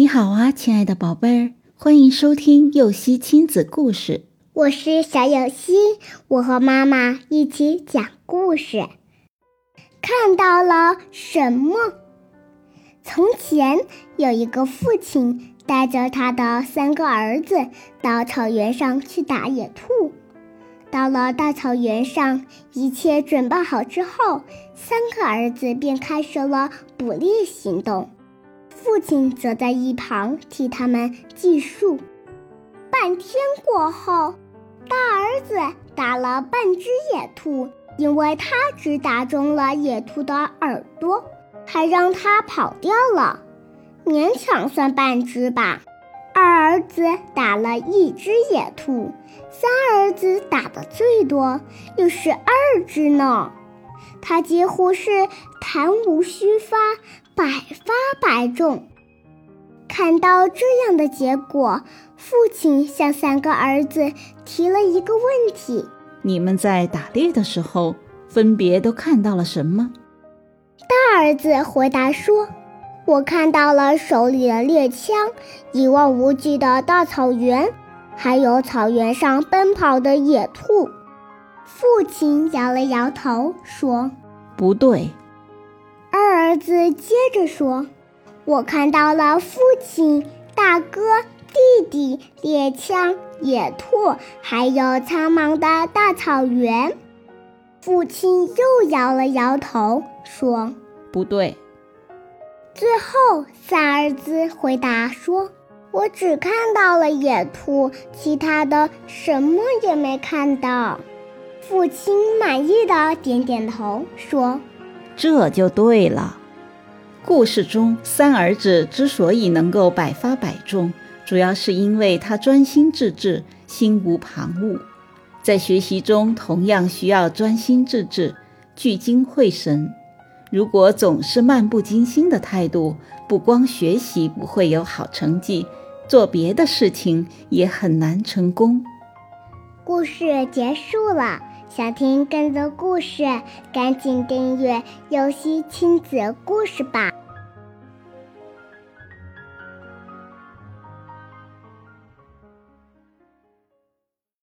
你好啊，亲爱的宝贝儿，欢迎收听幼熙亲子故事。我是小幼熙，我和妈妈一起讲故事。看到了什么？从前有一个父亲带着他的三个儿子到草原上去打野兔。到了大草原上，一切准备好之后，三个儿子便开始了捕猎行动。父亲则在一旁替他们计数。半天过后，大儿子打了半只野兔，因为他只打中了野兔的耳朵，还让它跑掉了，勉强算半只吧。二儿子打了一只野兔，三儿子打的最多，有十二只呢。他几乎是弹无虚发，百发百中。看到这样的结果，父亲向三个儿子提了一个问题：“你们在打猎的时候，分别都看到了什么？”大儿子回答说：“我看到了手里的猎枪，一望无际的大草原，还有草原上奔跑的野兔。”父亲摇了摇头，说：“不对。”二儿子接着说：“我看到了父亲、大哥、弟弟、猎枪、野兔，还有苍茫的大草原。”父亲又摇了摇头，说：“不对。”最后，三儿子回答说：“我只看到了野兔，其他的什么也没看到。”父亲满意的点点头，说：“这就对了。故事中三儿子之所以能够百发百中，主要是因为他专心致志，心无旁骛。在学习中同样需要专心致志，聚精会神。如果总是漫不经心的态度，不光学习不会有好成绩，做别的事情也很难成功。”故事结束了。想听更多故事，赶紧订阅“游戏亲子故事”吧。